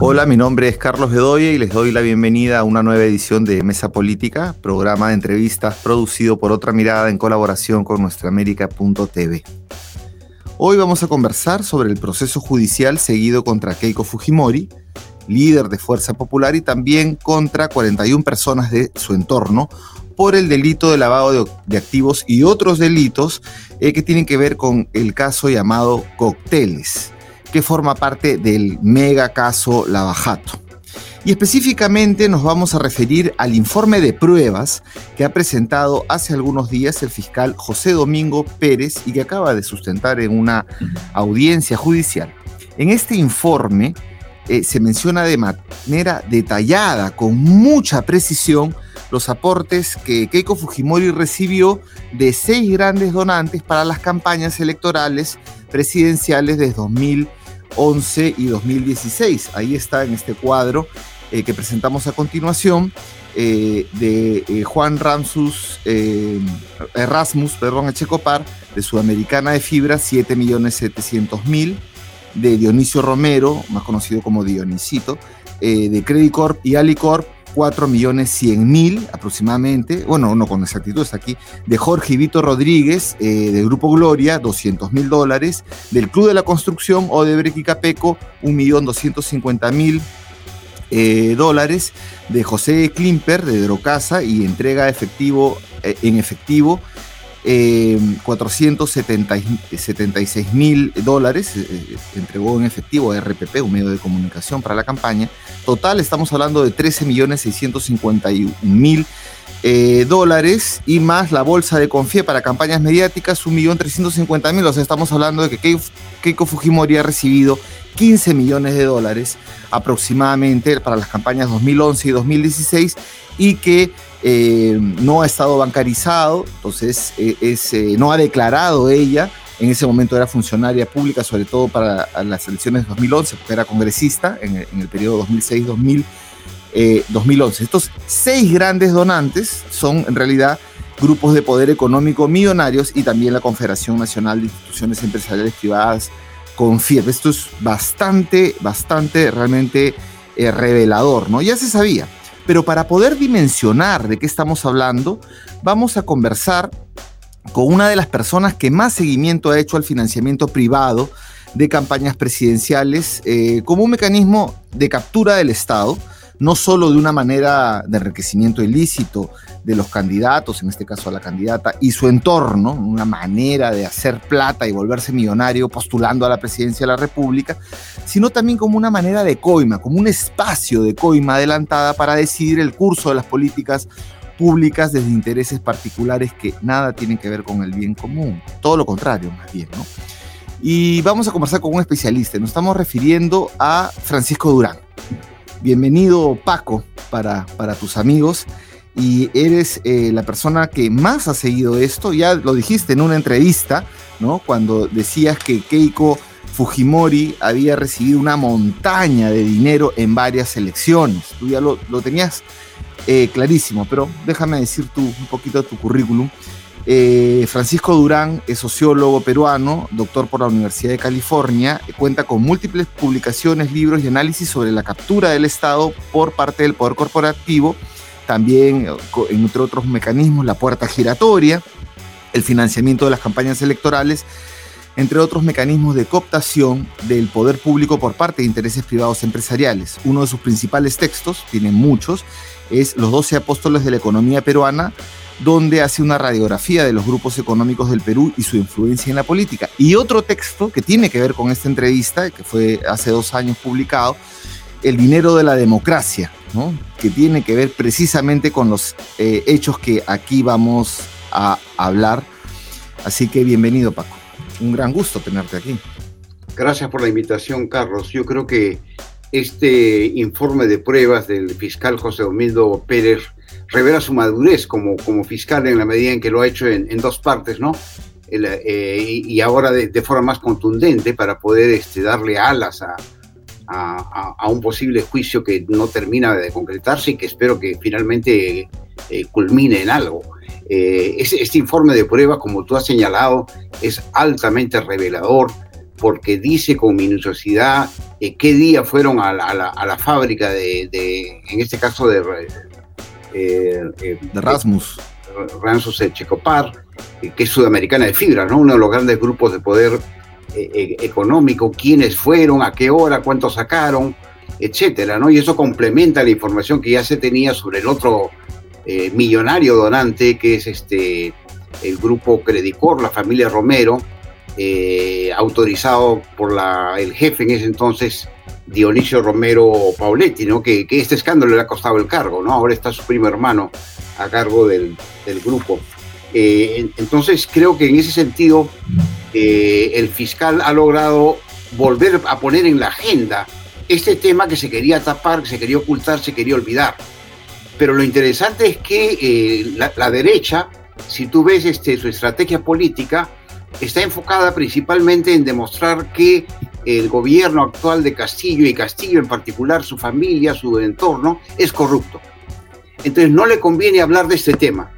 Hola, mi nombre es Carlos Bedoya y les doy la bienvenida a una nueva edición de Mesa Política, programa de entrevistas producido por Otra Mirada en colaboración con nuestraamérica.tv. Hoy vamos a conversar sobre el proceso judicial seguido contra Keiko Fujimori, líder de Fuerza Popular, y también contra 41 personas de su entorno por el delito de lavado de, activos y otros delitos eh, que tienen que ver con el caso llamado Cocteles que forma parte del mega caso Lavajato. Y específicamente nos vamos a referir al informe de pruebas que ha presentado hace algunos días el fiscal José Domingo Pérez y que acaba de sustentar en una audiencia judicial. En este informe eh, se menciona de manera detallada, con mucha precisión, los aportes que Keiko Fujimori recibió de seis grandes donantes para las campañas electorales presidenciales de 2000 11 y 2016. Ahí está en este cuadro eh, que presentamos a continuación eh, de eh, Juan Ramsus, Erasmus perdón, Echecopar, de Sudamericana de Fibra, 7.700.000, de Dionisio Romero, más conocido como Dionisito, de Credit Corp y Alicorp, 4 millones 100 mil aproximadamente, bueno, no con exactitud está aquí, de Jorge Vito Rodríguez, eh, del Grupo Gloria, 200 mil dólares, del Club de la Construcción o de y Capeco, 1 millón 250 mil eh, dólares, de José Klimper, de Drocasa, y entrega efectivo, eh, en efectivo 476 eh, mil dólares, eh, eh, entregó en efectivo a RPP, un medio de comunicación para la campaña. Total, estamos hablando de 13 millones 651 mil y más la bolsa de Confie para campañas mediáticas, 1.350.000. O sea, estamos hablando de que Keiko Fujimori ha recibido 15 millones de dólares aproximadamente para las campañas 2011 y 2016 y que eh, no ha estado bancarizado, entonces eh, eh, no ha declarado ella, en ese momento era funcionaria pública, sobre todo para las elecciones de 2011, porque era congresista en el, periodo 2006-2011. Estos seis grandes donantes son en realidad grupos de poder económico millonarios y también la Confederación Nacional de Instituciones Empresariales Privadas, CONFIEP. Esto es bastante, bastante realmente revelador, ¿no? Ya se sabía pero para poder dimensionar de qué estamos hablando, vamos a conversar con una de las personas que más seguimiento ha hecho al financiamiento privado de campañas presidenciales eh, como un mecanismo de captura del Estado no solo de una manera de enriquecimiento ilícito de los candidatos, en este caso a la candidata, y su entorno, una manera de hacer plata y volverse millonario postulando a la presidencia de la República, sino también como una manera de coima, como un espacio de coima adelantada para decidir el curso de las políticas públicas desde intereses particulares que nada tienen que ver con el bien común, todo lo contrario más bien, ¿no? Y vamos a conversar con un especialista, nos estamos refiriendo a Francisco Durán. Bienvenido Paco para, para tus amigos y eres eh, la persona que más ha seguido esto, ya lo dijiste en una entrevista, ¿no? Cuando decías que Keiko Fujimori había recibido una montaña de dinero en varias elecciones. Tú ya lo, tenías eh, clarísimo, pero déjame decir tú un poquito de tu currículum. Eh, Francisco Durán es sociólogo peruano, doctor por la Universidad de California, cuenta con múltiples publicaciones, libros y análisis sobre la captura del Estado por parte del poder corporativo, también entre otros mecanismos, la puerta giratoria, el financiamiento de las campañas electorales, entre otros mecanismos de cooptación del poder público por parte de intereses privados empresariales. Uno de sus principales textos, tiene muchos, es Los 12 Apóstoles de la Economía Peruana, donde hace una radiografía de los grupos económicos del Perú y su influencia en la política. Y otro texto que tiene que ver con esta entrevista, que fue hace dos años publicado, El dinero de la democracia, que tiene que ver precisamente con los eh, hechos que aquí vamos a hablar. Así que bienvenido Paco, un gran gusto tenerte aquí. Gracias por la invitación, Carlos. Yo creo que este informe de pruebas del fiscal José Domingo Pérez revela su madurez como, como fiscal en la medida en que lo ha hecho en, dos partes, ¿no? Eh, y ahora de, forma más contundente para poder este, darle alas a, a, un posible juicio que no termina de concretarse y que espero que finalmente eh, culmine en algo. Eh, este, informe de prueba, como tú has señalado, es altamente revelador porque dice con minuciosidad eh, qué día fueron a la, fábrica de, en este caso, de, eh, eh, de Rasmus. Rasmus Checopar, que es sudamericana de fibra, ¿no? uno de los grandes grupos de poder económico, quiénes fueron, a qué hora, cuánto sacaron, etcétera, ¿no? Y eso complementa la información que ya se tenía sobre el otro millonario donante, que es este el grupo Credicor, la familia Romero, eh, autorizado por el jefe en ese entonces, Dionisio Romero Pauletti, ¿no? Que, este escándalo le ha costado el cargo. Ahora está su primo hermano a cargo del, grupo. Eh, entonces creo que en ese sentido eh, el fiscal ha logrado volver a poner en la agenda este tema que se quería tapar, que se quería ocultar, se quería olvidar. Pero lo interesante es que la, derecha, si tú ves este, su estrategia política, está enfocada principalmente en demostrar que el gobierno actual de Castillo y Castillo en particular, su familia, su entorno, es corrupto. Entonces no le conviene hablar de este tema.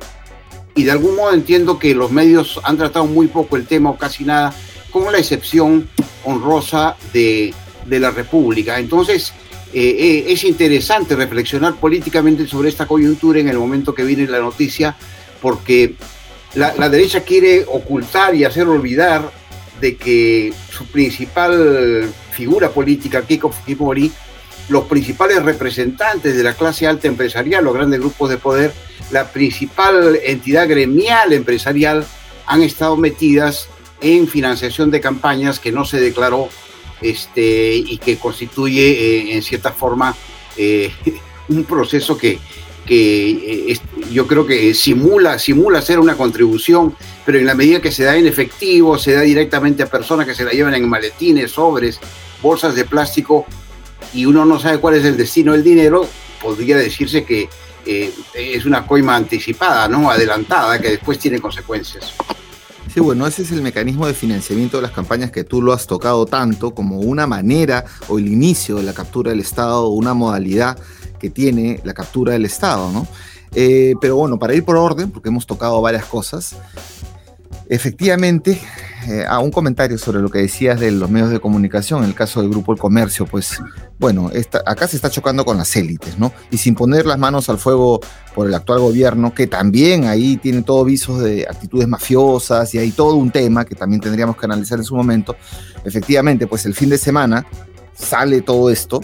Y de algún modo entiendo que los medios han tratado muy poco el tema o casi nada, con la excepción honrosa de, la República. Entonces eh, eh, es interesante reflexionar políticamente sobre esta coyuntura en el momento que viene la noticia, porque la, derecha quiere ocultar y hacer olvidar de que su principal figura política, Kiko Fujimori, los principales representantes de la clase alta empresarial, los grandes grupos de poder, la principal entidad gremial empresarial, han estado metidas en financiación de campañas que no se declaró este, y que constituye eh, en cierta forma eh, un proceso que, que eh, yo creo que simula, simula ser una contribución, pero en la medida que se da en efectivo, se da directamente a personas que se la llevan en maletines, sobres, bolsas de plástico, y uno no sabe cuál es el destino del dinero, podría decirse que eh, es una coima anticipada, ¿no? Adelantada, que después tiene consecuencias. Sí, bueno, ese es el mecanismo de financiamiento de las campañas que tú lo has tocado tanto como una manera o el inicio de la captura del Estado, una modalidad que tiene la captura del Estado, ¿no? Eh, pero bueno, para ir por orden, porque hemos tocado varias cosas, efectivamente, eh, a un comentario sobre lo que decías de los medios de comunicación, en el caso del Grupo El Comercio, pues bueno, acá se está chocando con las élites, ¿no? Y sin poner las manos al fuego por el actual gobierno, que también ahí tiene todo visos de actitudes mafiosas y hay todo un tema que también tendríamos que analizar en su momento. Efectivamente, pues el fin de semana sale todo esto,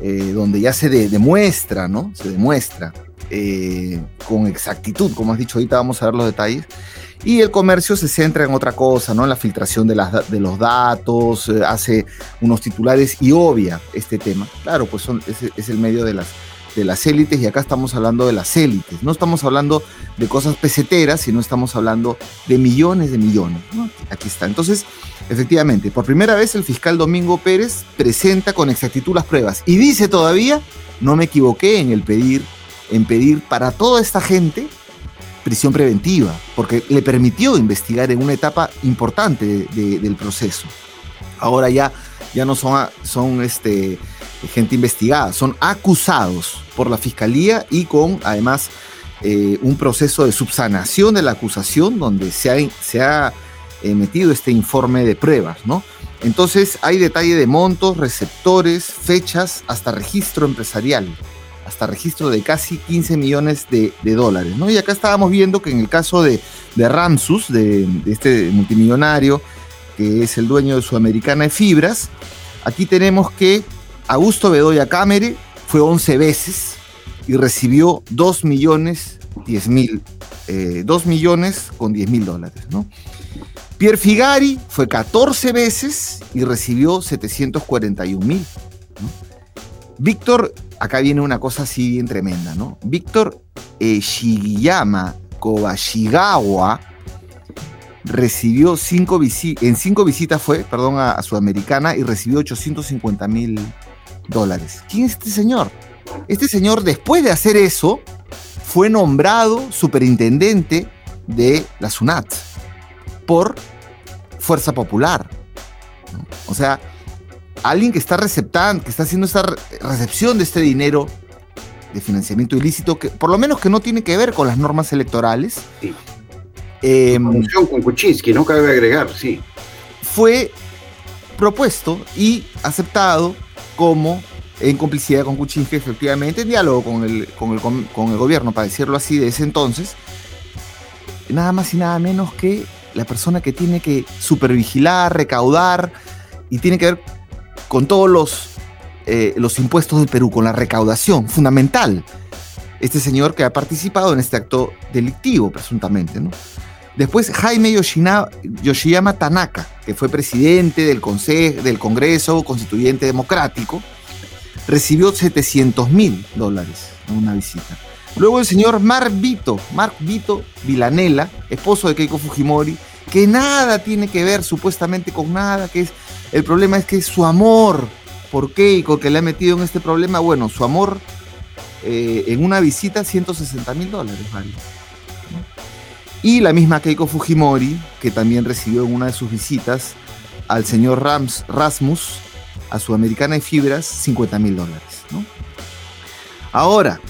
eh, donde ya se demuestra, ¿no? Se demuestra eh, con exactitud, como has dicho ahorita, vamos a ver los detalles. Y el comercio se centra en otra cosa, ¿no? En la filtración de, las, de los datos, eh, hace unos titulares y obvia este tema. Claro, pues es, el medio de las, de las élites y acá estamos hablando de las élites. No estamos hablando de cosas peseteras, sino estamos hablando de millones de millones. Aquí está. Entonces, Efectivamente, por primera vez el fiscal Domingo Pérez presenta con exactitud las pruebas y dice todavía, no me equivoqué en el pedir, en pedir para toda esta gente prisión preventiva, porque le permitió investigar en una etapa importante del proceso. Ahora ya, ya no son, son este, gente investigada, son acusados por la fiscalía y con además eh, un proceso de subsanación de la acusación donde se ha, se ha metido este informe de pruebas, ¿no? Entonces hay detalle de montos, receptores, fechas, hasta registro empresarial, hasta registro de casi 15 millones de, dólares, ¿no? Y acá estábamos viendo que en el caso de, de Ramsus, de, este multimillonario, que es el dueño de Sudamericana de Fibras, aquí tenemos que Augusto Bedoya Cámere fue 11 veces y recibió 2 millones 10 mil, 2 eh, millones con 10 mil dólares, ¿no? Pierre Figari fue 14 veces y recibió 741 mil. Víctor, acá viene una cosa así bien tremenda, ¿no? Víctor Shigiyama Kobashigawa recibió cinco en cinco visitas fue, perdón, a, Sudamericana y recibió 850 mil dólares. ¿Quién es este señor? Este señor, después de hacer eso, fue nombrado superintendente de la SUNAT por fuerza popular. O sea, alguien que está receptando, que está haciendo esta recepción de este dinero de financiamiento ilícito, que por lo menos que no tiene que ver con las normas electorales. Sí. Eh, con Kuczynski, no cabe agregar, sí. Fue propuesto y aceptado como en complicidad con Kuczynski, efectivamente, en diálogo con el, con el, con el gobierno, para decirlo así, de ese entonces, nada más y nada menos que la persona que tiene que supervigilar, recaudar y tiene que ver con todos los, eh, los impuestos del Perú, con la recaudación fundamental. Este señor que ha participado en este acto delictivo, presuntamente. ¿no? Después Jaime Yoshiyama Tanaka, que fue presidente del, del Congreso Constituyente Democrático, recibió 700 mil dólares en una visita. Luego el señor Mark Vito, Mark Vito Vilanela, esposo de Keiko Fujimori, que nada tiene que ver supuestamente con nada, que es el problema es que su amor por Keiko que le ha metido en este problema, bueno, su amor eh, en una visita 160 mil dólares vale. Y la misma Keiko Fujimori, que también recibió en una de sus visitas al señor Rams, Rasmus, a Sudamericana de Fibras, 50 mil dólares. Ahora,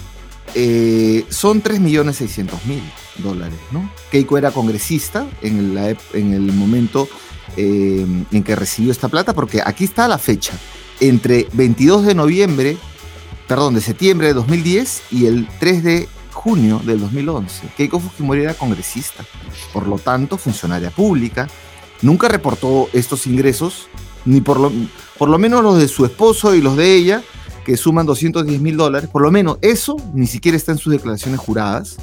eh, son 3.600.000 dólares. ¿no? Keiko era congresista en, en el momento eh, en que recibió esta plata, porque aquí está la fecha, entre 22 de noviembre, perdón, de septiembre de 2010 y el 3 de junio del 2011. Keiko Fujimori era congresista, por lo tanto funcionaria pública, nunca reportó estos ingresos, ni por lo, por lo menos los de su esposo y los de ella, que suman 210 mil dólares, por lo menos eso ni siquiera está en sus declaraciones juradas.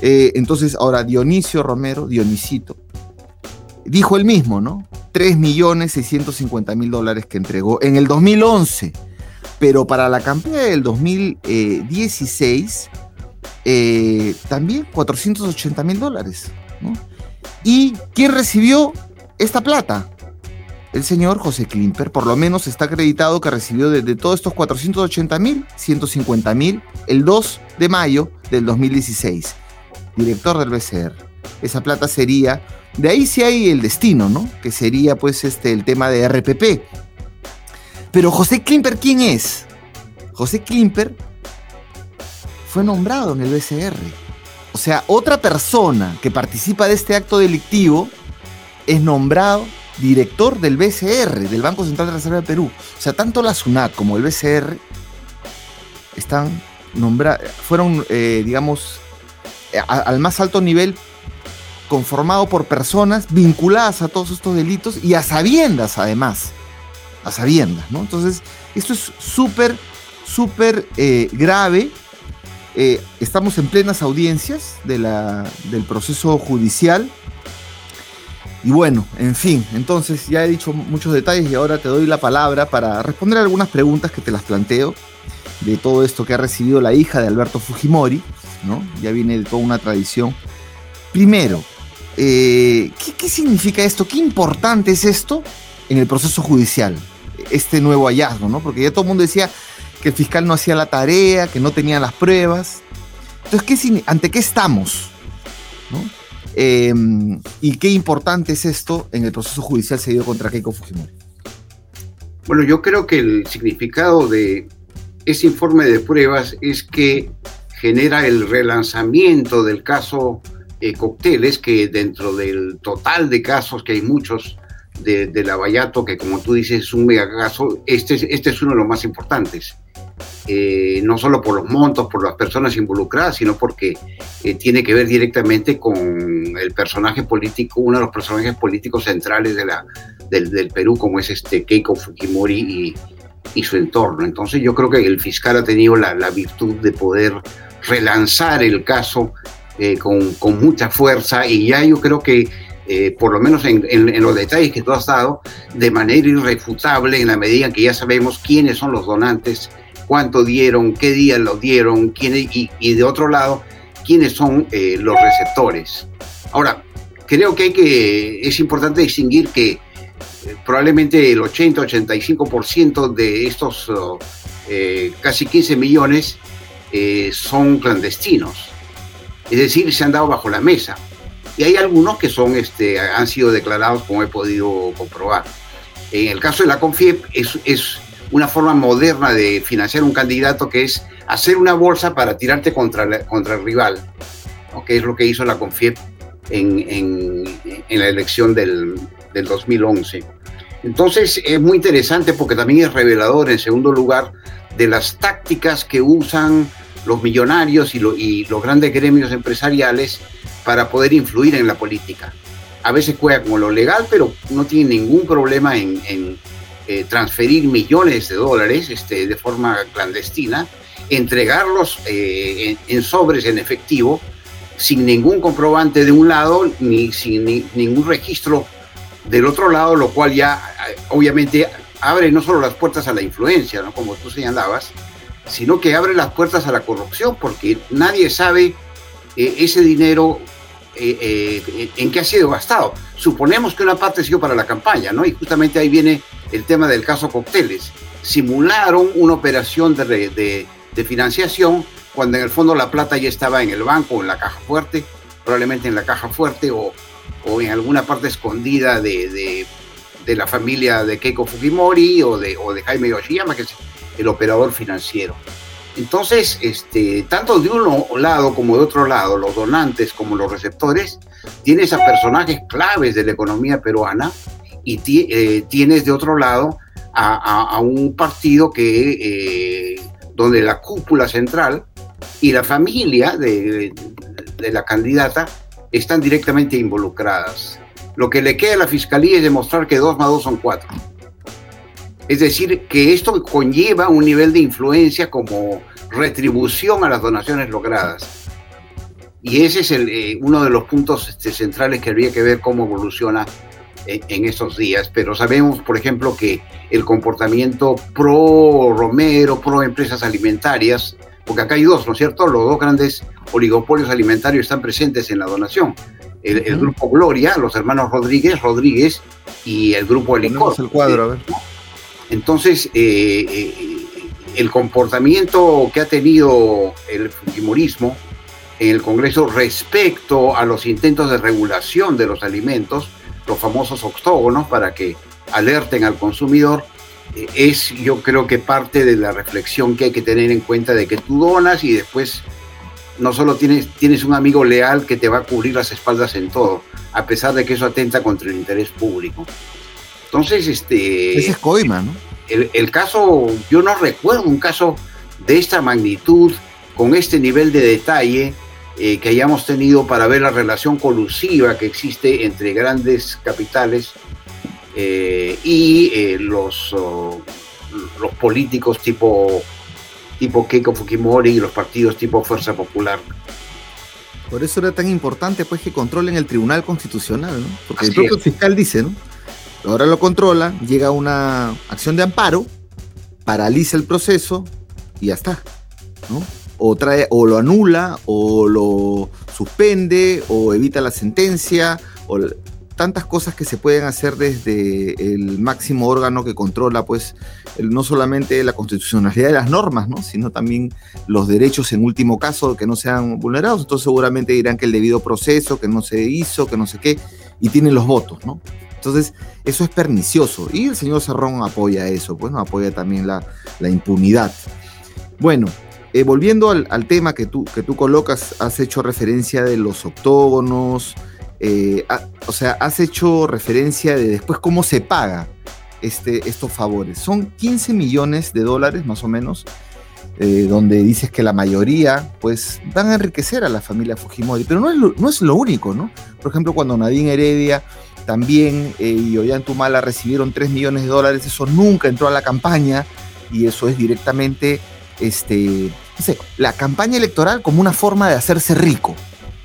Eh, entonces, ahora Dionisio Romero, Dionisito, dijo él mismo, ¿no? 3 millones 650 mil dólares que entregó en el 2011, pero para la campaña del 2016 eh, también 480 mil dólares. ¿Y quién recibió esta plata? el señor José Klimper, por lo menos está acreditado que recibió de, todos estos 480 mil, 150 mil, el 2 de mayo del 2016. Director del BCR. Esa plata sería, de ahí sí hay el destino, ¿no? Que sería pues este, el tema de RPP. Pero José Klimper, ¿quién es? José Klimper fue nombrado en el BCR. O sea, otra persona que participa de este acto delictivo es nombrado director del BCR, del Banco Central de la Reserva de Perú. O sea, tanto la SUNAT como el BCR están fueron, eh, digamos, al más alto nivel conformado por personas vinculadas a todos estos delitos y a sabiendas además, a sabiendas, ¿no? Entonces, esto es súper, súper eh, grave. Eh, estamos en plenas audiencias del proceso judicial y bueno, en fin, entonces ya he dicho muchos detalles y ahora te doy la palabra para responder algunas preguntas que te las planteo de todo esto que ha recibido la hija de Alberto Fujimori, ¿no? Ya viene de toda una tradición. Primero, eh, ¿qué, significa esto? ¿Qué importante es esto en el proceso judicial? Este nuevo hallazgo, ¿no? Porque ya todo el mundo decía que el fiscal no hacía la tarea, que no tenía las pruebas. Entonces, ¿qué, ¿ante qué estamos? Em, ¿Y qué importante es esto en el proceso judicial seguido contra Keiko Fujimori? Bueno, yo creo que el significado de ese informe de pruebas es que genera el relanzamiento del caso eh, Cocteles, que dentro del total de casos, que hay muchos de, de Lavallato, que como tú dices es un megacaso, este, este es uno de los más importantes. Eh, no solo por los montos, por las personas involucradas, sino porque eh, tiene que ver directamente con el personaje político, uno de los personajes políticos centrales de la, del, Perú, como es este Keiko Fujimori y, su entorno. Entonces yo creo que el fiscal ha tenido la, virtud de poder relanzar el caso eh, con, con, mucha fuerza y ya yo creo que por lo menos en, en, los detalles que tú has dado, de manera irrefutable, en la medida en que ya sabemos quiénes son los donantes, cuánto dieron, qué día lo dieron, quién, y, de otro lado, quiénes son eh, los receptores. Ahora, creo que, es importante distinguir que eh, probablemente el 80-85% de estos eh, casi 15 millones son clandestinos, es decir, se han dado bajo la mesa. Y hay algunos que son, este, han sido declarados, como he podido comprobar. En el caso de la CONFIEP es una forma moderna de financiar un candidato que es hacer una bolsa para tirarte contra, contra el rival, que es lo que hizo la CONFIEP en, en, la elección del, del 2011. Entonces es muy interesante porque también es revelador, en segundo lugar, de las tácticas que usan los millonarios y, los grandes gremios empresariales para poder influir en la política. A veces juega como lo legal, pero no tiene ningún problema en, eh, transferir millones de dólares este, de forma clandestina, entregarlos eh, en, sobres en efectivo, sin ningún comprobante de un lado, ni sin ningún registro del otro lado, lo cual ya eh, obviamente abre no solo las puertas a la influencia, ¿no? como tú señalabas, sino que abre las puertas a la corrupción, porque nadie sabe ese dinero en qué ha sido gastado. Suponemos que una parte ha sido para la campaña, ¿no? Y justamente ahí viene el tema del caso Cocteles. Simularon una operación de, de financiación cuando en el fondo la plata ya estaba en el banco, en la caja fuerte, probablemente en la caja fuerte o, o en alguna parte escondida de, de, la familia de Keiko Fujimori o de, o de Jaime Yoshiyama, que es el operador financiero. Entonces, este, tanto de un lado como de otro lado, los donantes como los receptores, tienes a personajes claves de la economía peruana y eh, tienes de otro lado a, un partido que, eh, donde la cúpula central y la familia de, la candidata están directamente involucradas. Lo que le queda a la fiscalía es demostrar que 2 más 2 son 4. Es decir, que esto conlleva un nivel de influencia como retribución a las donaciones logradas. Y ese es el, eh, uno de los puntos este, centrales que habría que ver cómo evoluciona en, en, estos días. Pero sabemos, por ejemplo, que el comportamiento pro Romero, pro empresas alimentarias, porque acá hay dos, ¿no es cierto? Los dos grandes oligopolios alimentarios están presentes en la donación. El, grupo Gloria, los hermanos Rodríguez, Rodríguez y el grupo Alicor. el cuadro, a ver. Entonces, eh, eh, el comportamiento que ha tenido el fujimorismo en el Congreso respecto a los intentos de regulación de los alimentos, los famosos octógonos, para que alerten al consumidor, es yo creo que parte de la reflexión que hay que tener en cuenta de que tú donas y después no solo tienes, tienes un amigo leal que te va a cubrir las espaldas en todo, a pesar de que eso atenta contra el interés público. Entonces, este... Ese es coima, ¿no? El, caso, yo no recuerdo un caso de esta magnitud, con este nivel de detalle eh, que hayamos tenido para ver la relación colusiva que existe entre grandes capitales eh, y eh, los, los políticos tipo, tipo Keiko Fujimori y los partidos tipo Fuerza Popular. Por eso era tan importante pues que controlen el Tribunal Constitucional, ¿no? Porque el propio fiscal dice, ¿no? Ahora lo controla, llega una acción de amparo, paraliza el proceso y ya está, ¿no? O, lo anula, o lo suspende, o evita la sentencia, o tantas cosas que se pueden hacer desde el máximo órgano que controla, pues, no solamente la constitucionalidad de las normas, ¿no? sino también los derechos en último caso que no sean vulnerados. Entonces seguramente dirán que el debido proceso, que no se hizo, que no sé qué, y tienen los votos, ¿no? Entonces, eso es pernicioso. Y el señor Cerrón apoya eso, pues. Apoya también la, impunidad. Bueno, eh, volviendo al, tema que tú, que tú colocas, has hecho referencia de los octógonos, eh, o sea, has hecho referencia de después cómo se paga este, estos favores. Son 15 millones de dólares más o menos, eh, donde dices que la mayoría pues van a enriquecer a la familia Fujimori, pero no es lo, no es lo único, ¿no? Por ejemplo, cuando Nadine Heredia también eh, y Ollantumala recibieron 3 millones de dólares, eso nunca entró a la campaña y eso es directamente este, la campaña electoral como una forma de hacerse rico.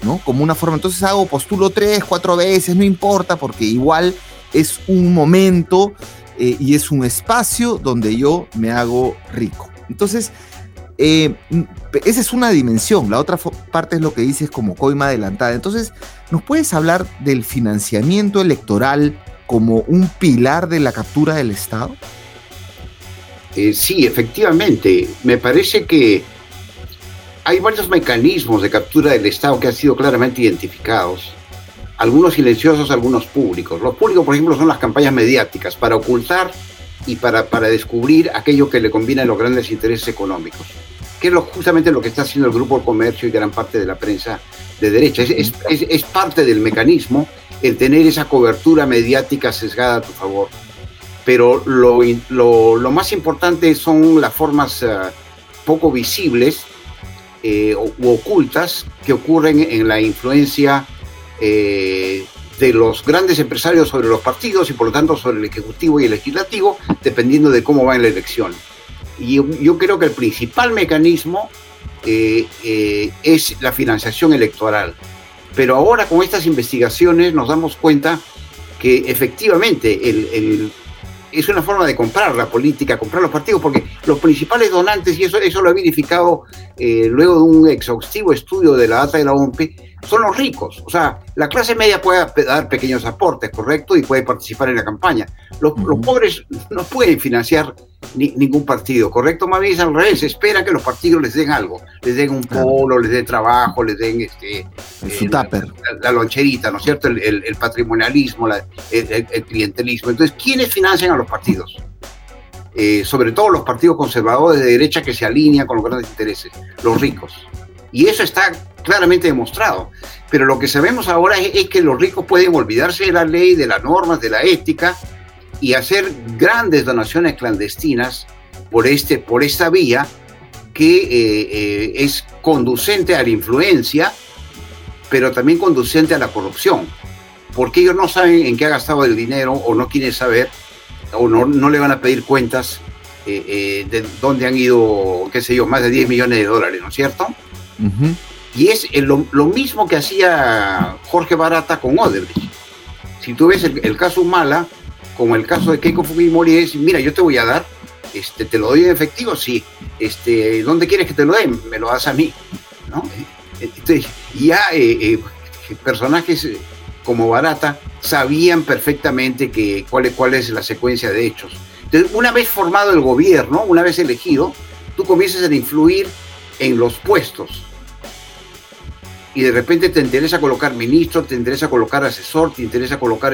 ¿no? Como una forma, entonces hago, postulo tres, cuatro veces, no importa, porque igual es un momento eh, y es un espacio donde yo me hago rico. Entonces, eh, esa es una dimensión. La otra parte es lo que dices como coima adelantada. Entonces, ¿nos puedes hablar del financiamiento electoral como un pilar de la captura del Estado? Eh, sí, efectivamente. Me parece que hay varios mecanismos de captura del Estado que han sido claramente identificados, algunos silenciosos, algunos públicos. Los públicos, por ejemplo, son las campañas mediáticas para ocultar y para, para descubrir aquello que le conviene a los grandes intereses económicos, que es lo, justamente lo que está haciendo el Grupo Comercio y gran parte de la prensa de derecha. Es, es, es parte del mecanismo el tener esa cobertura mediática sesgada a tu favor. pero lo, lo, más importante son las formas eh, poco visibles eh, u ocultas que ocurren en la influencia eh, de los grandes empresarios sobre los partidos y por lo tanto sobre el Ejecutivo y el Legislativo, dependiendo de cómo va en la elección. Y yo, creo que el principal mecanismo es la financiación electoral. Pero ahora con estas investigaciones nos damos cuenta que efectivamente el, es una forma de comprar la política, comprar los partidos, porque los principales donantes, y eso, eso lo ha verificado eh, luego de un exhaustivo estudio de la data de la OMP, son los ricos. O sea, la clase media puede dar pequeños aportes, ¿correcto? Y puede participar en la campaña. Los, pobres no pueden financiar ningún partido, ¿correcto? Más bien es al revés, esperan que los partidos les den algo, les den un polo, les den trabajo, les den este, eh, la, loncherita, ¿no es cierto? El, patrimonialismo, el, clientelismo. Entonces, ¿quiénes financian a los partidos? Eh, sobre todo los partidos conservadores de derecha que se alinean con los grandes intereses, los ricos. Y eso está claramente demostrado. Pero lo que sabemos ahora es, que los ricos pueden olvidarse de la ley, de las normas, de la ética y hacer grandes donaciones clandestinas por, este, por esta vía que eh, eh, es conducente a la influencia, pero también conducente a la corrupción. Porque ellos no saben en qué ha gastado el dinero o no quieren saber o no, le van a pedir cuentas eh, de dónde han ido, qué sé yo, más de 10 millones de dólares, ¿no es cierto? Y es lo, mismo que hacía Jorge Barata con Odebrecht. Si tú ves el, caso Mala, como el caso de Keiko Fujimori, es, mira, yo te voy a dar, este, te lo doy en efectivo, sí. Este, ¿Dónde quieres que te lo den? Me lo das a mí. ¿no? Ya eh, eh, personajes como Barata sabían perfectamente que, cuál, cuál es la secuencia de hechos. Entonces, una vez formado el gobierno, una vez elegido, tú comienzas a influir en los puestos y de repente te interesa colocar ministro, te interesa colocar asesor, te interesa colocar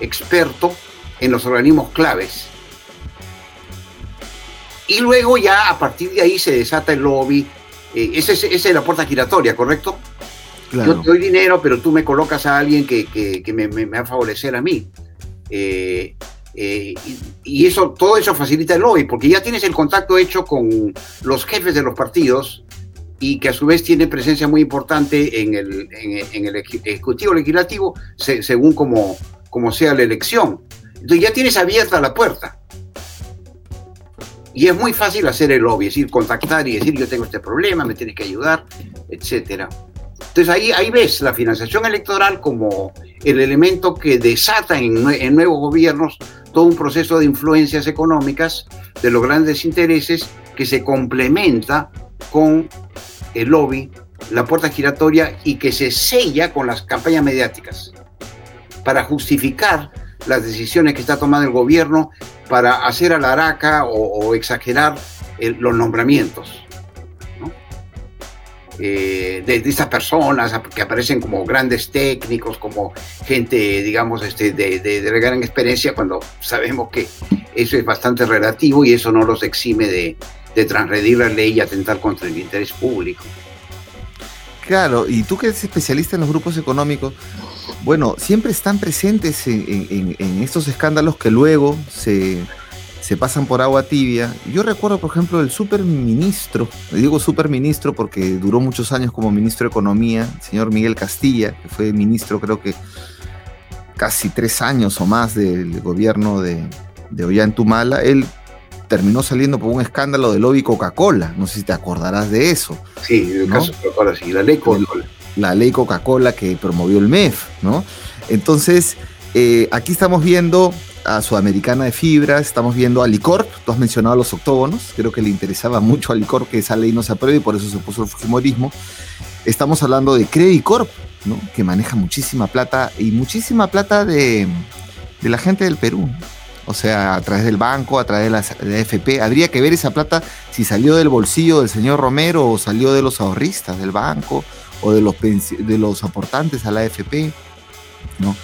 experto en los organismos claves. Y luego ya a partir de ahí se desata el lobby. Eh, esa, es, la puerta giratoria, ¿correcto? Yo te doy dinero, pero tú me colocas a alguien que, me, va a favorecer a mí. Eh, eh, y, y, eso, todo eso facilita el lobby, porque ya tienes el contacto hecho con los jefes de los partidos y que a su vez tiene presencia muy importante en el, en, el Ejecutivo Legislativo, según como, como sea la elección. Entonces ya tienes abierta la puerta. Y es muy fácil hacer el lobby, es decir, contactar y decir yo tengo este problema, me tienes que ayudar, etc. Entonces ahí, ahí ves la financiación electoral como el elemento que desata en, en nuevos gobiernos todo un proceso de influencias económicas de los grandes intereses que se complementa con el lobby, la puerta giratoria y que se sella con las campañas mediáticas para justificar las decisiones que está tomando el gobierno para hacer a la araca o, exagerar los nombramientos. Eh, de, estas personas que aparecen como grandes técnicos, como gente, digamos, este, de, de, de, gran experiencia, cuando sabemos que eso es bastante relativo y eso no los exime de, de transgredir la ley y atentar contra el interés público. Claro, y tú que eres especialista en los grupos económicos, bueno, siempre están presentes en, estos escándalos que luego se, pasan por agua tibia. Yo recuerdo, por ejemplo, el superministro, digo superministro porque duró muchos años como ministro de Economía, el señor Miguel Castilla, que fue ministro creo que casi tres años o más del gobierno de, de Ollantumala. Él terminó saliendo por un escándalo de lobby Coca-Cola. No sé si te acordarás de eso. Sí, el caso Coca-Cola, sí, la ley Coca-Cola. La ley Coca-Cola que promovió el MEF, ¿no? Entonces, eh, aquí estamos viendo a Sudamericana de Fibra, estamos viendo a Licorp, tú has mencionado a los octógonos, creo que le interesaba mucho a Licorp que esa ley no se apruebe y por eso se puso el Fujimorismo. Estamos hablando de Credit Corp, ¿no? que maneja muchísima plata y muchísima plata de, de la gente del Perú o sea, a través del banco, a través de la, AFP. Habría que ver esa plata si salió del bolsillo del señor Romero o salió de los ahorristas del banco o de los, de los aportantes a la AFP. ¿no?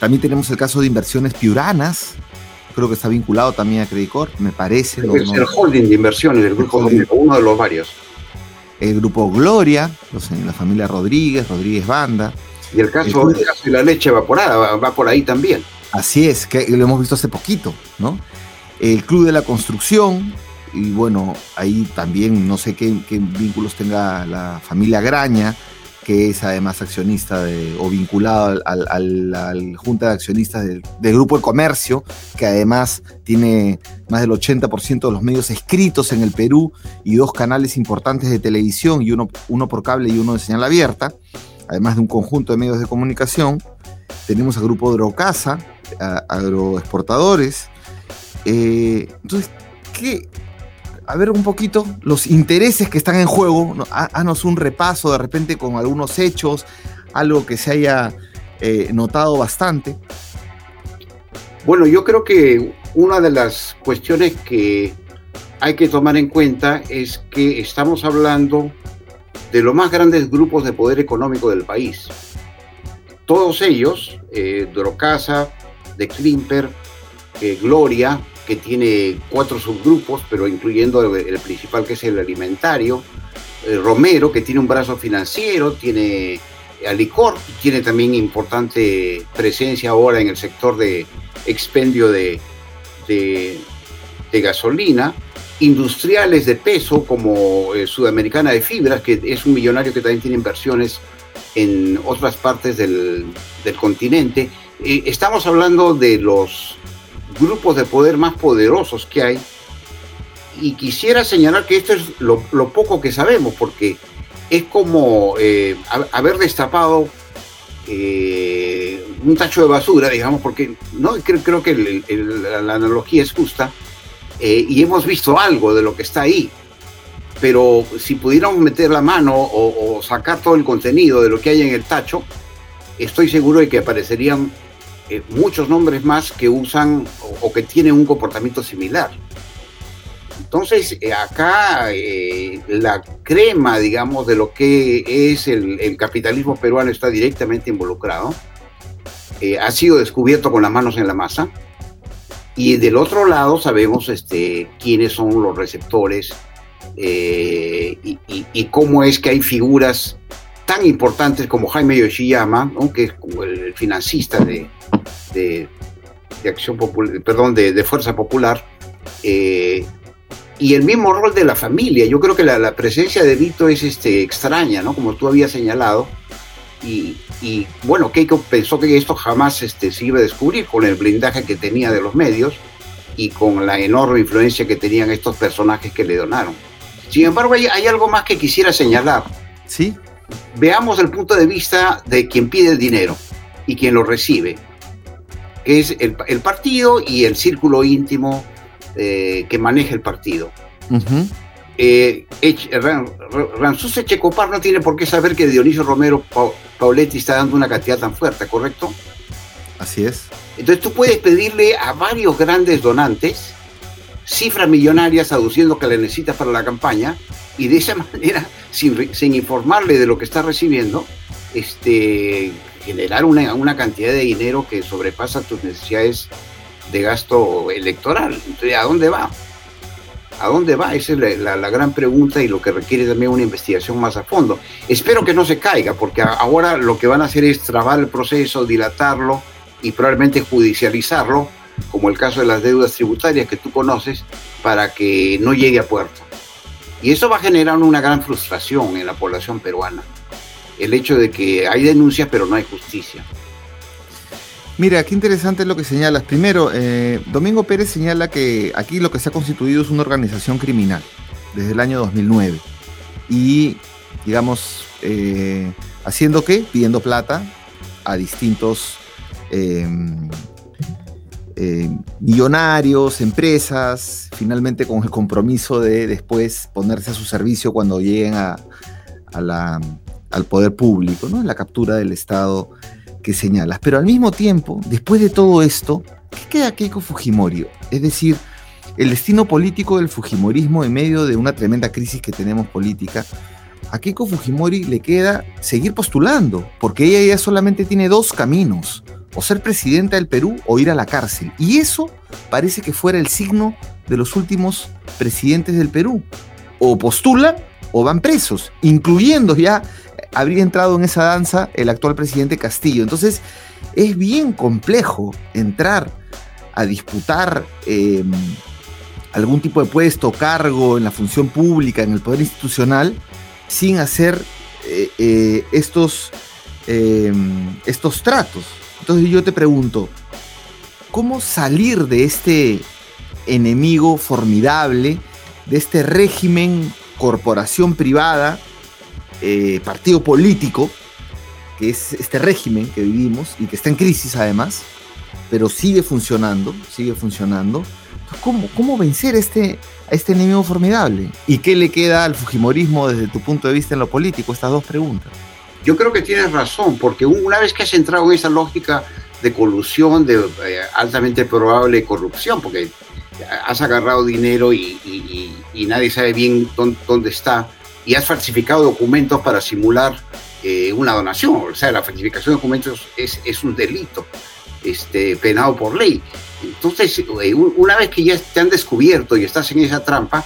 También tenemos el caso de inversiones piuranas, creo que está vinculado también a Credit me parece. el holding de inversiones del grupo uno de los varios. El grupo Gloria, la familia Rodríguez, Rodríguez Banda. Y el caso, de la leche evaporada va por ahí también. Así es, que lo hemos visto hace poquito, ¿no? el Club de la Construcción, y bueno, ahí también no sé qué, vínculos tenga la familia Graña, que es además accionista o vinculado al, a la Junta de Accionistas del, Grupo de Comercio, que además tiene más del 80% de los medios escritos en el Perú y dos canales importantes de televisión, y uno, uno por cable y uno de señal abierta, además de un conjunto de medios de comunicación. Tenemos al Grupo Drocasa, agroexportadores. Eh, entonces, ¿qué, a ver un poquito los intereses que están en juego. Haznos un repaso de repente con algunos hechos, algo que se haya eh, notado bastante. Bueno, yo creo que una de las cuestiones que hay que tomar en cuenta es que estamos hablando de los más grandes grupos de poder económico del país. Todos ellos, eh, Dorocasa, De Klimper, eh, Gloria, que tiene cuatro subgrupos, pero incluyendo el, principal que es el alimentario. Eh, Romero, que tiene un brazo financiero, tiene Alicor, tiene también importante presencia ahora en el sector de expendio de, de, gasolina. Industriales de peso como eh, Sudamericana de Fibras, que es un millonario que también tiene inversiones en otras partes del, del continente. Eh, estamos hablando de los grupos de poder más poderosos que hay. Y quisiera señalar que esto es lo, poco que sabemos, porque es como eh, haber destapado eh, un tacho de basura, digamos, porque no creo, creo que la analogía es justa, y hemos visto algo de lo que está ahí. Pero si pudiéramos meter la mano o sacar todo el contenido de lo que hay en el tacho, estoy seguro de que aparecerían eh, muchos nombres más que usan o, que tienen un comportamiento similar. Entonces, eh, acá eh, la crema, digamos, de lo que es el, capitalismo peruano está directamente involucrado. ha sido descubierto con las manos en la masa. Y del otro lado sabemos este, quiénes son los receptores y, cómo es que hay figuras tan importantes como Jaime Yoshiyama, que es el financista de, de, Acción Popular, perdón, de, Fuerza Popular, eh, y el mismo rol de la familia. Yo creo que la, presencia de Vito es este, extraña, ¿no? Como tú habías señalado. Y, bueno, Keiko pensó que esto jamás este, se iba a descubrir con el blindaje que tenía de los medios y con la enorme influencia que tenían estos personajes que le donaron. Sin embargo, hay, hay algo más que quisiera señalar. Sí. Veamos el punto de vista de quien pide el dinero y quien lo recibe es el, partido y el círculo íntimo eh, que maneja el partido. Uh Echecopar no tiene por qué saber que Dionisio Romero Pauletti está dando una cantidad tan fuerte, ¿correcto? Así es. Entonces tú puedes pedirle a varios grandes donantes cifras millonarias aduciendo que le necesitas para la campaña y de esa manera, sin, sin informarle de lo que está recibiendo, este, generar una, una cantidad de dinero que sobrepasa tus necesidades de gasto electoral. Entonces, ¿a dónde va? ¿A dónde va? Esa es la, la, gran pregunta y lo que requiere también una investigación más a fondo. Espero que no se caiga, porque ahora lo que van a hacer es trabar el proceso, dilatarlo y probablemente judicializarlo, como el caso de las deudas tributarias que tú conoces, para que no llegue a puerto. Y eso va a generar una gran frustración en la población peruana el hecho de que hay denuncias pero no hay justicia. Mira, qué interesante lo que señalas. Primero, eh, Domingo Pérez señala que aquí lo que se ha constituido es una organización criminal desde el año 2009. Y, digamos, eh, haciendo qué? Pidiendo plata a distintos em, em, millonarios, empresas, finalmente con el compromiso de después ponerse a su servicio cuando lleguen a la, al poder público, ¿no? la captura del Estado que señalas. Pero al mismo tiempo, después de todo esto, ¿qué queda Keiko Fujimori? Es decir, el destino político del Fujimorismo en medio de una tremenda crisis que tenemos política, a Keiko Fujimori le queda seguir postulando, porque ella ya solamente tiene dos caminos, o ser presidenta del Perú o ir a la cárcel. Y eso parece que fuera el signo de los últimos presidentes del Perú. O postulan o van presos, incluyendo ya habría entrado en esa danza el actual presidente Castillo. Entonces, es bien complejo entrar a disputar em, algún tipo de puesto, cargo en la función pública, en el poder institucional, sin hacer eh, eh, estos, estos tratos. Entonces yo te pregunto, ¿cómo salir de este enemigo formidable, de este régimen, corporación privada, partido político, que es este régimen que vivimos y que está en crisis además, pero sigue funcionando, sigue funcionando. ¿Cómo, cómo vencer este, a este enemigo formidable? ¿Y qué le queda al Fujimorismo desde tu punto de vista en lo político? Estas dos preguntas. Yo creo que tienes razón, porque una vez que has entrado en esa lógica de colusión, de eh, altamente probable corrupción, porque has agarrado dinero y, nadie sabe bien dónde, está, y has falsificado documentos para simular eh, una donación. O sea, la falsificación de documentos es, es un delito este, penado por ley. Entonces, eh, una vez que ya te han descubierto y estás en esa trampa,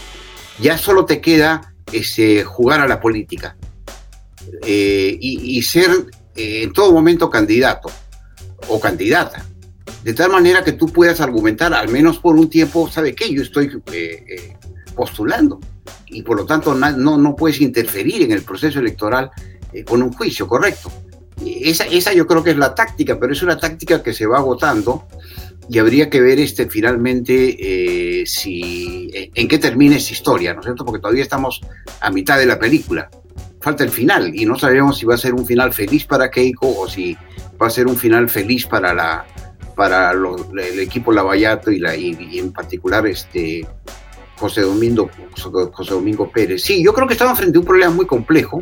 ya solo te queda este, jugar a la política eh, y, ser en todo momento candidato o candidata. De tal manera que tú puedas argumentar, al menos por un tiempo, ¿sabe qué? Yo estoy postulando y por lo tanto no, no puedes interferir en el proceso electoral eh, con un juicio, correcto. Esa, esa yo creo que es la táctica, pero es una táctica que se va agotando y habría que ver este, finalmente eh, si, en qué termina esta historia, ¿no es cierto? Porque todavía estamos a mitad de la película. Falta el final y no sabemos si va a ser un final feliz para Keiko o si va a ser un final feliz para, la, para el equipo Lavallato y, la, y, en particular este, José, Domingo, José Domingo Pérez. Sí, yo creo que estamos frente a un problema muy complejo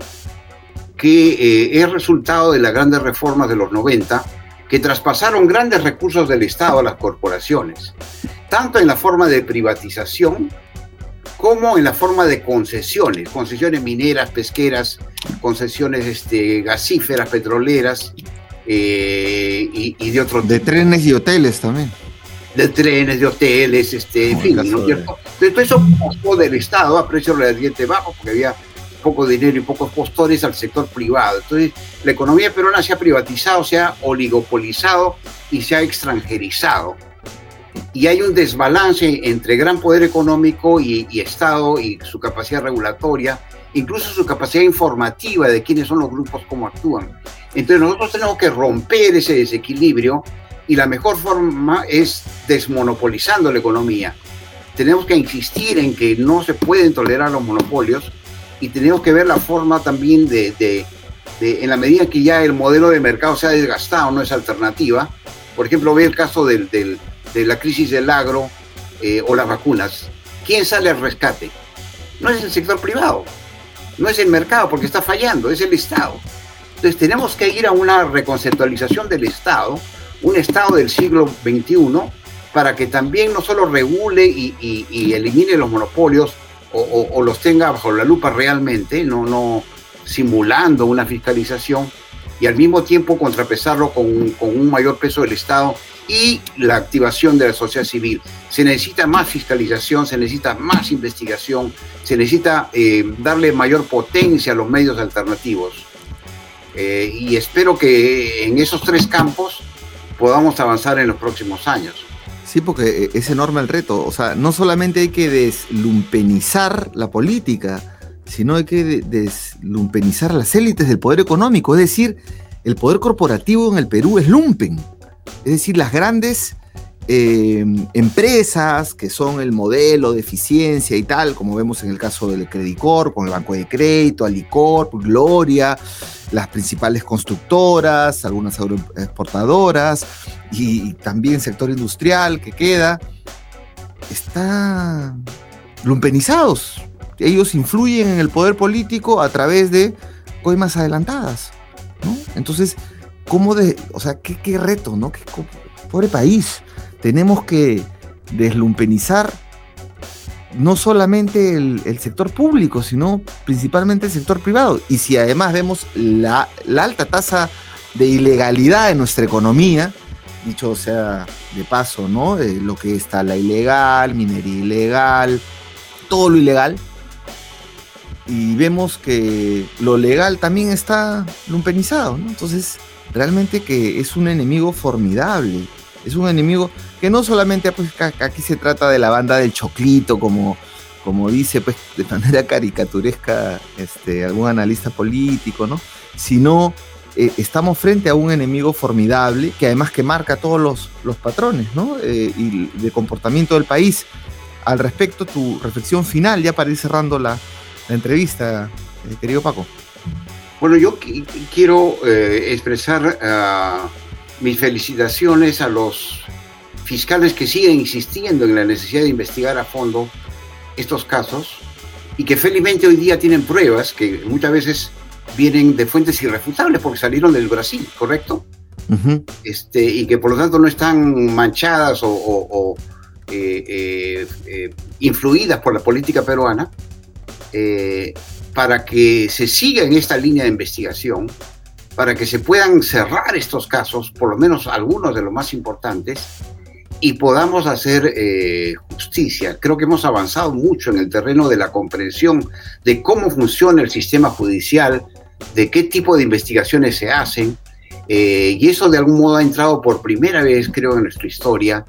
que eh, es resultado de las grandes reformas de los 90 que traspasaron grandes recursos del Estado a las corporaciones, tanto en la forma de privatización como en la forma de concesiones, concesiones mineras, pesqueras, concesiones este, gasíferas, petroleras eh, y, de otros. De trenes y hoteles también. De trenes, de hoteles, este, en fin, ¿no es cierto? Entonces, eso pasó del Estado a precios relativamente bajos, porque había poco dinero y pocos postores al sector privado. Entonces, la economía peruana se ha privatizado, se ha oligopolizado y se ha extranjerizado. Y hay un desbalance entre gran poder económico y, Estado y su capacidad regulatoria, incluso su capacidad informativa de quiénes son los grupos, cómo actúan. Entonces nosotros tenemos que romper ese desequilibrio y la mejor forma es desmonopolizando la economía. Tenemos que insistir en que no se pueden tolerar los monopolios y tenemos que ver la forma también de, de, en la medida que ya el modelo de mercado se ha desgastado, no es alternativa. Por ejemplo, ve el caso del, del, de la crisis del agro eh, o las vacunas. ¿Quién sale al rescate? No es el sector privado, no es el mercado porque está fallando, es el Estado. Entonces tenemos que ir a una reconceptualización del Estado, un Estado del siglo XXI, para que también no solo regule y, elimine los monopolios, o, los tenga bajo la lupa realmente, no, no simulando una fiscalización y al mismo tiempo contrapesarlo con, con, un mayor peso del Estado y la activación de la sociedad civil. Se necesita más fiscalización, se necesita más investigación, se necesita eh, darle mayor potencia a los medios alternativos. Eh, y espero que en esos tres campos podamos avanzar en los próximos años. Sí, porque eh, es enorme el reto. O sea, no solamente hay que deslumpenizar la política, sino hay que deslumpenizar las élites del poder económico. Es decir, el poder corporativo en el Perú es lumpen. Es decir, las grandes eh, empresas que son el modelo de eficiencia y tal, como vemos en el caso del Credicor, con el Banco de Crédito, Alicorp, Gloria, las principales constructoras, algunas agroexportadoras y, también sector industrial que queda, están lumpenizados. Ellos influyen en el poder político a través de coimas adelantadas. Entonces, ¿cómo de, o sea, qué, reto, ¿no? Qué, pobre país. Tenemos que deslumpenizar no solamente el, sector público, sino principalmente el sector privado. Y si además vemos la, alta tasa de ilegalidad en nuestra economía, dicho sea de paso, ¿no? lo que está la ilegal, minería ilegal, todo lo ilegal. Y vemos que lo legal también está lumpenizado. Entonces, realmente que es un enemigo formidable Es un enemigo que no solamente pues, aquí se trata de la banda del choclito, como, como dice pues, de manera caricaturesca este, algún analista político, ¿no? Sino eh, estamos frente a un enemigo formidable que además que marca todos los, los patrones ¿no? Eh, y de comportamiento del país. Al respecto, tu reflexión final, ya para ir cerrando la, entrevista, eh, querido Paco. Bueno, yo quiero expresar mis felicitaciones a los fiscales que siguen insistiendo en la necesidad de investigar a fondo estos casos y que felizmente hoy día tienen pruebas que muchas veces vienen de fuentes irrefutables porque salieron del Brasil, ¿correcto? este, y que por lo tanto no están manchadas o, eh, eh, eh, influidas por la política peruana, para que se siga en esta línea de investigación, para que se puedan cerrar estos casos, por lo menos algunos de los más importantes, y podamos hacer justicia. Creo que hemos avanzado mucho en el terreno de la comprensión de cómo funciona el sistema judicial, de qué tipo de investigaciones se hacen, eh, y eso de algún modo ha entrado por primera vez, creo, en nuestra historia,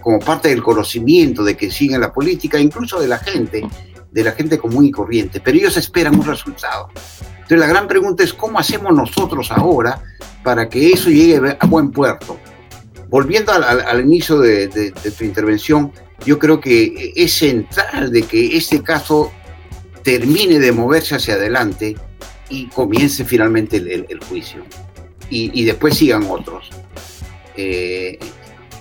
como parte del conocimiento de que sigue la política, incluso de la gente, de la gente común y corriente, pero ellos esperan un resultado. Entonces la gran pregunta es cómo hacemos nosotros ahora para que eso llegue a buen puerto. Volviendo al, inicio de, tu intervención, yo creo que es central de que este caso termine de moverse hacia adelante y comience finalmente el, juicio. Y, después sigan otros. Eh,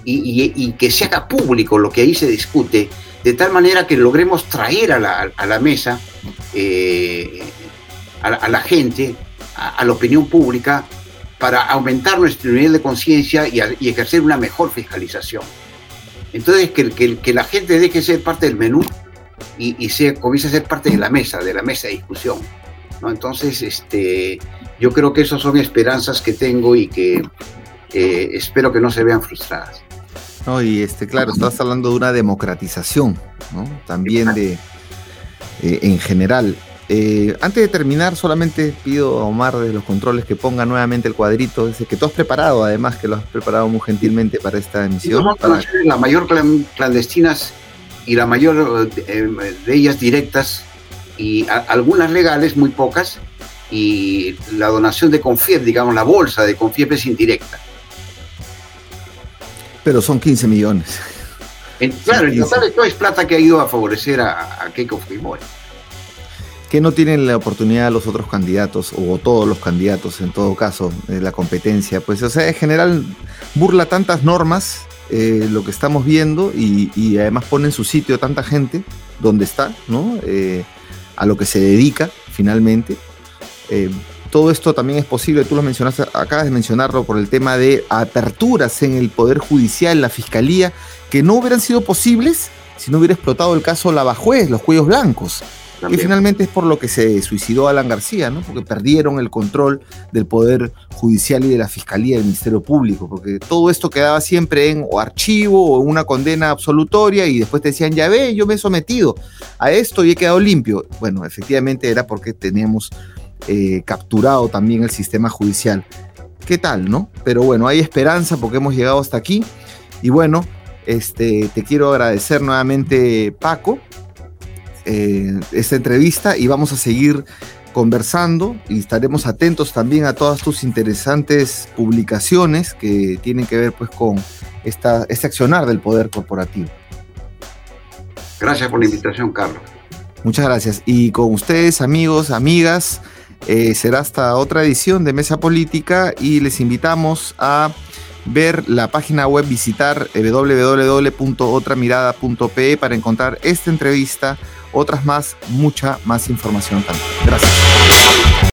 y, que se haga público lo que ahí se discute, de tal manera que logremos traer a la, mesa eh, a, la gente, a, la opinión pública, para aumentar nuestro nivel de conciencia y, ejercer una mejor fiscalización. Entonces, que, la gente deje de ser parte del menú y, se comience a ser parte de la mesa, de la mesa de discusión. Entonces, este, yo creo que esas son esperanzas que tengo y que espero que no se vean frustradas. No, y este, claro, estás hablando de una democratización, También de, eh, en general. Eh, antes de terminar, solamente pido a Omar de los controles que ponga nuevamente el cuadrito, ese que tú has preparado, además que lo has preparado muy gentilmente para esta emisión. La mayor clandestinas y la mayor eh, de ellas directas y algunas legales, muy pocas, y la donación de Confiep, digamos, la bolsa de Confiep es indirecta. Pero son 15 millones. claro, en total esto es plata que ha ido a favorecer a, a Keiko Fujimori. Que no tienen la oportunidad los otros candidatos, o todos los candidatos en todo caso, de la competencia. Pues, o sea, en general burla tantas normas eh, lo que estamos viendo y, además pone en su sitio tanta gente donde está, ¿no? Eh, a lo que se dedica finalmente. Eh, todo esto también es posible, tú lo mencionaste, acabas de mencionarlo por el tema de aperturas en el Poder Judicial, la Fiscalía, que no hubieran sido posibles si no hubiera explotado el caso Lavajuez, los cuellos blancos. Y finalmente es por lo que se suicidó Alan García, ¿no? Porque perdieron el control del Poder Judicial y de la Fiscalía del Ministerio Público, porque todo esto quedaba siempre en o archivo o una condena absolutoria y después te decían, ya ve, yo me he sometido a esto y he quedado limpio. Bueno, efectivamente era porque teníamos eh, capturado también el sistema judicial. ¿Qué tal, no? Pero bueno, hay esperanza porque hemos llegado hasta aquí. Y bueno, este, te quiero agradecer nuevamente, Paco, eh, esta entrevista y vamos a seguir conversando y estaremos atentos también a todas tus interesantes publicaciones que tienen que ver pues con esta, este accionar del poder corporativo. Gracias por la invitación, Carlos. Muchas gracias. Y con ustedes, amigos, amigas, eh, será hasta otra edición de Mesa Política y les invitamos a ver la página web, visitar www.otramirada.pe para encontrar esta entrevista otras más, mucha más información también. Gracias.